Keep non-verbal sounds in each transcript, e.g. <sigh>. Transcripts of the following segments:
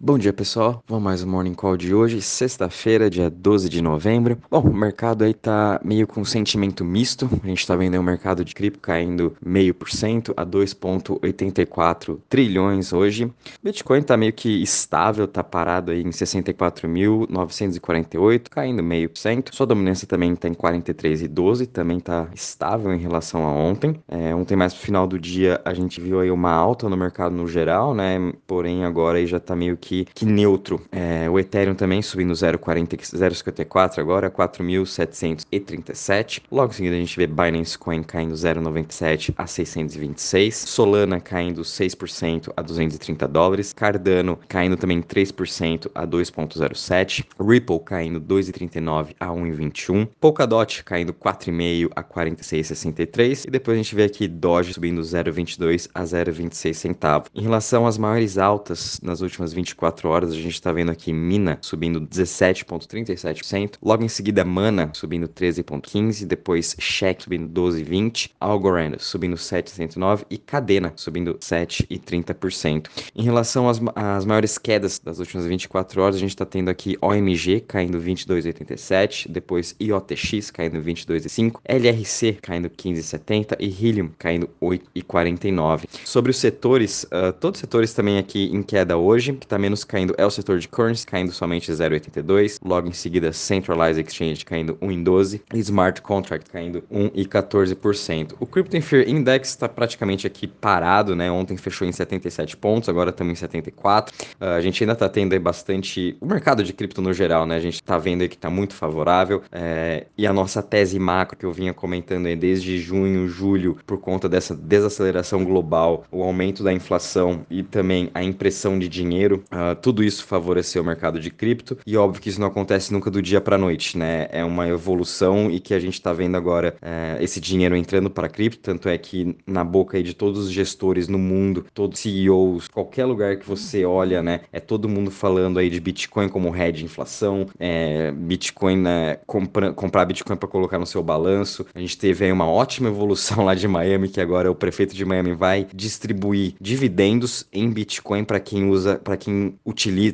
Bom dia, pessoal. Vamos mais um Morning Call de hoje, sexta-feira, dia 12 de novembro. Bom, o mercado aí tá meio com sentimento misto. A gente tá vendo o mercado de cripto caindo meio por cento a 2,84 trilhões hoje. Bitcoin tá meio que estável, tá parado aí em 64.948, caindo meio por cento. Sua dominância também tá em 43,12, também tá estável em relação a ontem. É, ontem mais pro final do dia a gente viu aí uma alta no mercado no geral, né? Porém agora aí já tá meio que que, que neutro. É, o Ethereum também subindo 0,54 agora, 4.737. Logo em seguida a gente vê Binance Coin caindo 0,97 a 626. Solana caindo 6% a 230 dólares. Cardano caindo também 3% a 2,07. Ripple caindo 2,39 a 1,21. Polkadot caindo 4,5 a 46,63. E depois a gente vê aqui Doge subindo 0,22 a 0,26 centavos. Em relação às maiores altas nas últimas 24 24 horas, a gente está vendo aqui Mina subindo 17,37%, logo em seguida Mana subindo 13,15%, depois Check subindo 12,20%, Algorand subindo 7,109% e Cadena subindo 7,30%. Em relação às, às maiores quedas das últimas 24 horas, a gente está tendo aqui OMG caindo 22,87%, depois IOTX caindo 22,5%, LRC caindo 15,70% e Helium caindo 8,49%. Sobre os setores, uh, todos os setores também aqui em queda hoje, que está menos caindo é o setor de currency, caindo somente 0,82. Logo em seguida, Centralized Exchange caindo 1,12. E Smart Contract caindo 1,14%. O Crypto Fear Index está praticamente aqui parado, né? Ontem fechou em 77 pontos, agora estamos em 74. Uh, a gente ainda está tendo bastante. O mercado de cripto no geral, né? A gente está vendo que está muito favorável. É... E a nossa tese macro que eu vinha comentando aí desde junho, julho, por conta dessa desaceleração global, o aumento da inflação e também a impressão de dinheiro, Uh, tudo isso favoreceu o mercado de cripto e óbvio que isso não acontece nunca do dia para noite, né? É uma evolução e que a gente está vendo agora uh, esse dinheiro entrando para cripto, tanto é que na boca aí de todos os gestores no mundo, todos CEOs, qualquer lugar que você olha, né? É todo mundo falando aí de Bitcoin como de inflação, é, Bitcoin, né? Compra, comprar Bitcoin para colocar no seu balanço. A gente teve aí uma ótima evolução <laughs> lá de Miami, que agora o prefeito de Miami vai distribuir dividendos em Bitcoin para quem usa, para quem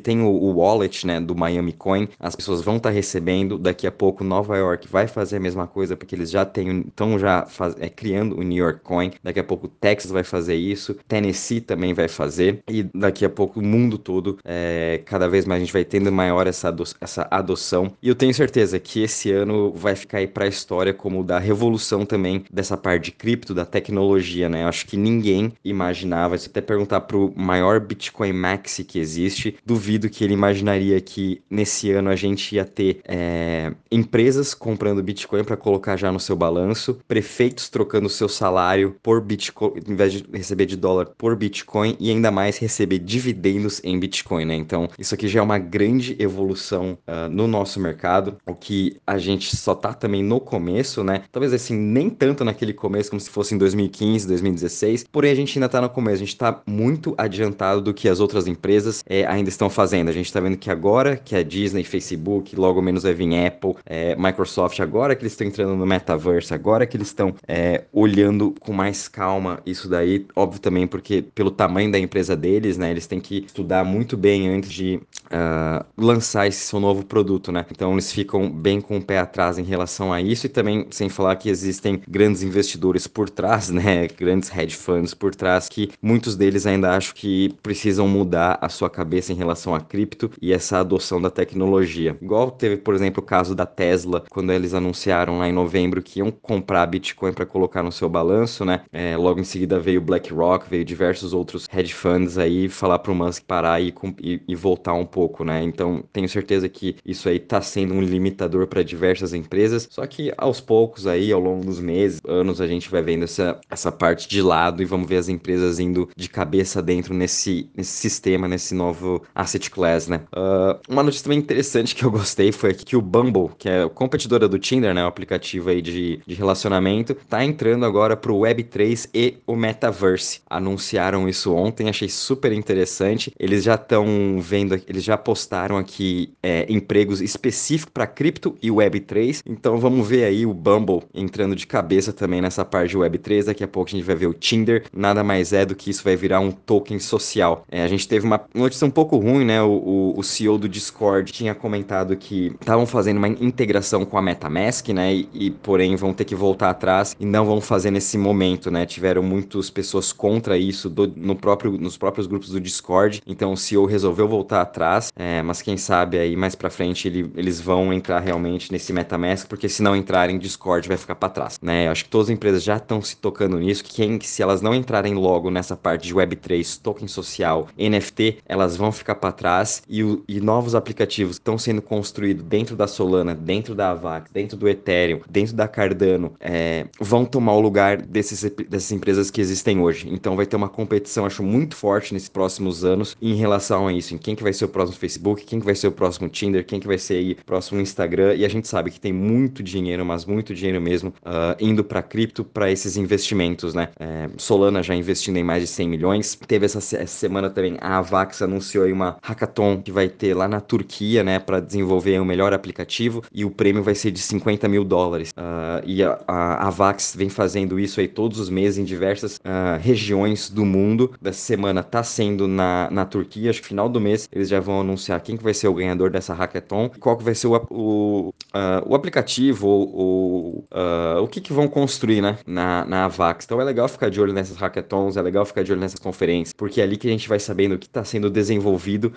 tem o, o, wallet, né, do Miami Coin, as pessoas vão estar tá recebendo, daqui a pouco Nova York vai fazer a mesma coisa, porque eles já têm, estão já faz, é, criando o New York Coin, daqui a pouco Texas vai fazer isso, Tennessee também vai fazer, e daqui a pouco o mundo todo, é, cada vez mais a gente vai tendo maior essa, ado essa adoção, e eu tenho certeza que esse ano vai ficar aí para a história como da revolução também dessa parte de cripto, da tecnologia, né, eu acho que ninguém imaginava, se até perguntar pro maior Bitcoin Maxi que existe, existe. Duvido que ele imaginaria que nesse ano a gente ia ter é, empresas comprando Bitcoin para colocar já no seu balanço, prefeitos trocando seu salário por Bitcoin, em vez de receber de dólar por Bitcoin e ainda mais receber dividendos em Bitcoin, né? Então, isso aqui já é uma grande evolução uh, no nosso mercado, o que a gente só tá também no começo, né? Talvez assim, nem tanto naquele começo como se fosse em 2015, 2016, porém a gente ainda tá no começo, a gente tá muito adiantado do que as outras empresas é, ainda estão fazendo. A gente está vendo que agora que a Disney, Facebook, logo menos vai vir Apple, é, Microsoft, agora que eles estão entrando no metaverse, agora que eles estão é, olhando com mais calma isso daí, óbvio também porque pelo tamanho da empresa deles, né, eles têm que estudar muito bem antes de uh, lançar esse seu novo produto, né? Então eles ficam bem com o pé atrás em relação a isso e também sem falar que existem grandes investidores por trás, <laughs> né, grandes hedge funds por trás que muitos deles ainda acham que precisam mudar a sua cabeça em relação a cripto e essa adoção da tecnologia. Igual teve, por exemplo, o caso da Tesla, quando eles anunciaram lá em novembro que iam comprar Bitcoin para colocar no seu balanço, né? É, logo em seguida veio BlackRock, veio diversos outros hedge funds aí falar para o Musk parar e, e, e, voltar um pouco, né? Então tenho certeza que isso aí está sendo um limitador para diversas empresas. Só que aos poucos aí, ao longo dos meses, anos, a gente vai vendo essa, essa parte de lado e vamos ver as empresas indo de cabeça dentro nesse, nesse sistema, nesse novo asset class, né? Uh, uma notícia também interessante que eu gostei foi que o Bumble, que é a competidora do Tinder, né? O aplicativo aí de, de relacionamento, tá entrando agora pro Web3 e o Metaverse. Anunciaram isso ontem, achei super interessante. Eles já estão vendo, eles já já postaram aqui é, empregos específicos para cripto e Web3. Então vamos ver aí o Bumble entrando de cabeça também nessa parte de Web3. Daqui a pouco a gente vai ver o Tinder. Nada mais é do que isso vai virar um token social. É, a gente teve uma notícia um pouco ruim, né? O, o, o CEO do Discord tinha comentado que estavam fazendo uma integração com a MetaMask, né? E, e, porém vão ter que voltar atrás e não vão fazer nesse momento, né? Tiveram muitas pessoas contra isso do, no próprio, nos próprios grupos do Discord. Então o CEO resolveu voltar atrás. É, mas quem sabe aí mais para frente ele, eles vão entrar realmente nesse MetaMask, porque se não entrarem, Discord vai ficar para trás, né? Eu acho que todas as empresas já estão se tocando nisso. Que quem, se elas não entrarem logo nessa parte de Web3, token social, NFT, elas vão ficar para trás e, o, e novos aplicativos estão sendo construídos dentro da Solana, dentro da Avax, dentro do Ethereum, dentro da Cardano, é, vão tomar o lugar desses, dessas empresas que existem hoje. Então vai ter uma competição, acho, muito forte nesses próximos anos em relação a isso, em quem que vai ser o próximo Facebook, quem que vai ser o próximo Tinder, quem que vai ser aí, o próximo Instagram, e a gente sabe que tem muito dinheiro, mas muito dinheiro mesmo, uh, indo para cripto, para esses investimentos, né? É, Solana já investindo em mais de 100 milhões, teve essa, essa semana também a Avax anunciou aí uma hackathon que vai ter lá na Turquia, né, para desenvolver o melhor aplicativo e o prêmio vai ser de 50 mil dólares. Uh, e a, a, Avax vem fazendo isso aí todos os meses em diversas uh, regiões do mundo. Dessa semana tá sendo na, na Turquia, acho que final do mês eles já vão anunciar quem que vai ser o ganhador dessa hackathon, qual que vai ser o, o, uh, o aplicativo ou o que que vão construir, né, na, na Avax. Então é legal ficar de olho nessas hackathons, é legal ficar de olho nessas conferências, porque é ali que a gente vai sabendo o que está sendo desenvolvido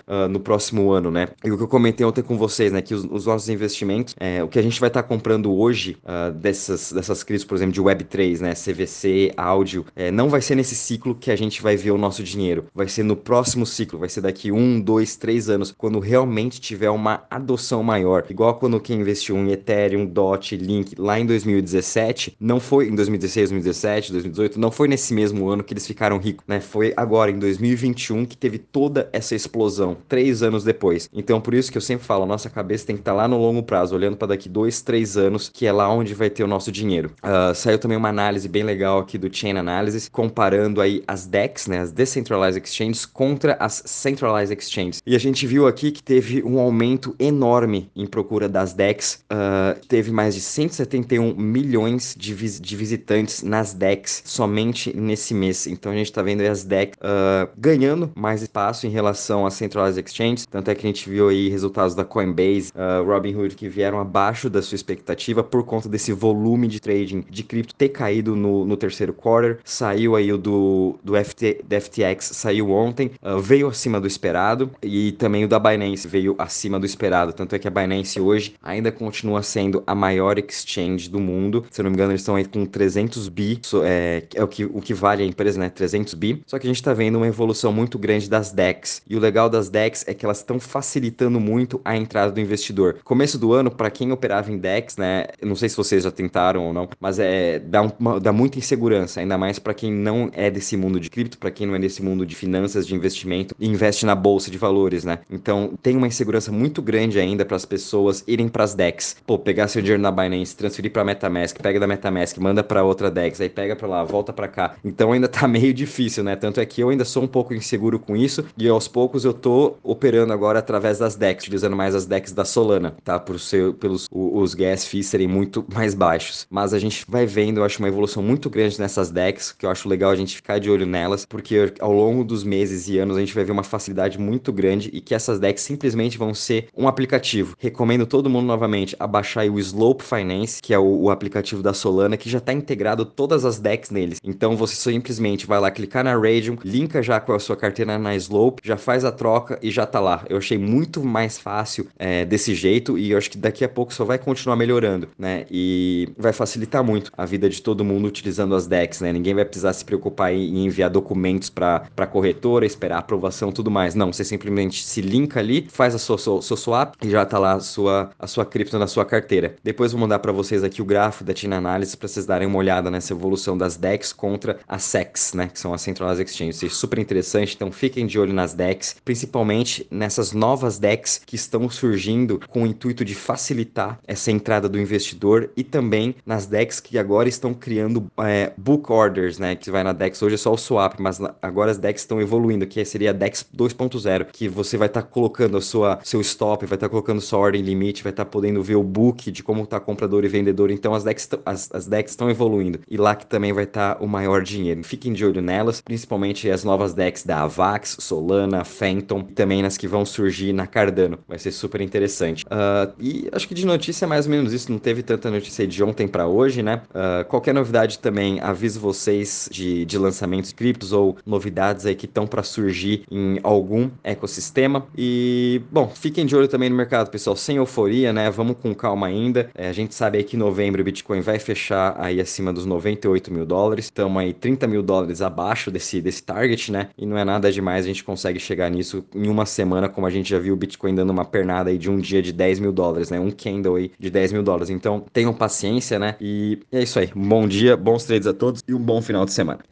uh, no próximo ano, né? E o que eu comentei ontem com vocês, né? Que os, os nossos investimentos, é, o que a gente vai estar tá comprando hoje uh, dessas, dessas crises, por exemplo, de Web3, né? CVC, áudio, é, não vai ser nesse ciclo que a gente vai ver o nosso dinheiro. Vai ser no próximo ciclo, vai ser daqui um, dois, três anos, quando realmente tiver uma adoção maior. Igual quando quem investiu em Ethereum, DOT, Link lá em 2017, não foi em 2016, 2017, 2018, não foi nesse mesmo ano que eles ficaram ricos, né? Foi agora em 2021 que teve toda essa explosão, três anos depois. Então, por isso que eu sempre falo, nossa cabeça tem que estar tá lá no longo prazo, olhando para daqui dois, três anos, que é lá onde vai ter o nosso dinheiro. Uh, saiu também uma análise bem legal aqui do Chain Analysis, comparando aí as DEX, né, as Decentralized Exchanges, contra as Centralized Exchanges. E a gente viu aqui que teve um aumento enorme em procura das DEX, uh, teve mais de 171 milhões de, vis de visitantes nas DEX somente nesse mês. Então a gente está vendo as DEX uh, ganhando mais espaço em relação às centralized exchanges. Tanto é que a gente viu aí resultados da Coinbase, uh, Robinhood, que vieram abaixo da sua expectativa por conta desse volume de trading de cripto ter caído no, no terceiro quarter. Saiu aí o do, do, FT, do FTX, saiu ontem, uh, veio acima do esperado. E também o da Binance veio acima do esperado. Tanto é que a Binance hoje ainda continua sendo a maior exchange do mundo. Se eu não me engano, eles estão aí com 300 bi, é, é o, que, o que vale a empresa, né? 300 bi. Só que a gente está vendo uma evolução muito grande das DEX. E o legal das DEX é que elas estão facilitando muito a entrada do investidor. Começo do ano, para quem operava em DEX, né? não sei se vocês já tentaram ou não, mas é dá, dá muita insegurança, ainda mais para quem não é desse mundo de cripto, para quem não é desse mundo de finanças, de investimento e investe na bolsa de valores, né? Então tem uma insegurança muito grande ainda para as pessoas irem para as DEX. Pô, pegar seu dinheiro na Binance, transferir para MetaMask, pega da MetaMask, manda para outra DEX, aí pega para lá, volta para cá. Então ainda <laughs> tá meio difícil, né? Tanto é que eu ainda sou um pouco inseguro com isso e aos poucos eu tô operando agora através das DEX, utilizando mais as DEX da Solana, tá? Por ser, pelos os gas fees serem muito mais baixos. Mas a gente vai vendo, eu acho uma evolução muito grande nessas DEX, que eu acho legal a gente ficar de olho nelas, porque ao longo dos meses e anos a gente vai ver uma facilidade muito grande e que essas DEX simplesmente vão ser um aplicativo. Recomendo todo mundo novamente a baixar o Slope Finance, que é o, o aplicativo da Solana, que já está integrado todas as DEX neles. Então você simplesmente vai lá clicar na Radium, linka já com a sua carteira na Slope, já faz a troca e já tá lá. Eu achei muito mais fácil é, desse jeito e eu acho que daqui a pouco só vai continuar melhorando, né? E vai facilitar muito a vida de todo mundo utilizando as DEX, né? Ninguém vai precisar se preocupar em enviar documentos para corretora, esperar aprovação tudo mais. Não, você simplesmente se linka ali, faz a sua, seu, seu swap e já tá lá a sua, a sua cripto na sua carteira. Depois vou mandar para vocês aqui o gráfico da Tina Analysis para vocês darem uma olhada nessa evolução das DEX contra as SEX, né? Que são as Centralized Exchanges. É super interessante, então fiquem de olho nas DEX, principalmente nessas novas DEX que estão surgindo com o intuito de facilitar essa entrada do investidor e também nas DEX que agora estão criando é, book orders, né? Que vai na DEX hoje é só o swap, mas agora as DEX estão evoluindo, que seria a DEX 2.0, que você vai estar tá colocando a sua seu stop, vai estar tá colocando sua ordem limite, vai estar tá podendo ver o book de como está comprador e vendedor. Então as decks as, as decks estão evoluindo e lá que também vai estar tá o maior dinheiro. Fiquem de olho nelas, principalmente as novas decks da Avax, Solana, Phantom, e também nas que vão surgir na Cardano. Vai ser super interessante. Uh, e acho que de notícia é mais ou menos isso. Não teve tanta notícia de ontem para hoje, né? Uh, qualquer novidade também aviso vocês de, de lançamentos criptos ou novidades aí que estão para surgir em algum ecossistema. E, bom, fiquem de olho também no mercado, pessoal, sem euforia, né? Vamos com calma ainda. É, a gente sabe aí que em novembro o Bitcoin vai fechar aí acima dos 98 mil dólares. Estamos aí 30 mil dólares abaixo desse, desse target, né? E não é nada demais, a gente consegue chegar nisso em uma semana, como a gente já viu o Bitcoin dando uma pernada aí de um dia de 10 mil dólares, né? Um candle aí de 10 mil dólares. Então, tenham paciência, né? E é isso aí. Bom dia, bons trades a todos e um bom final de semana.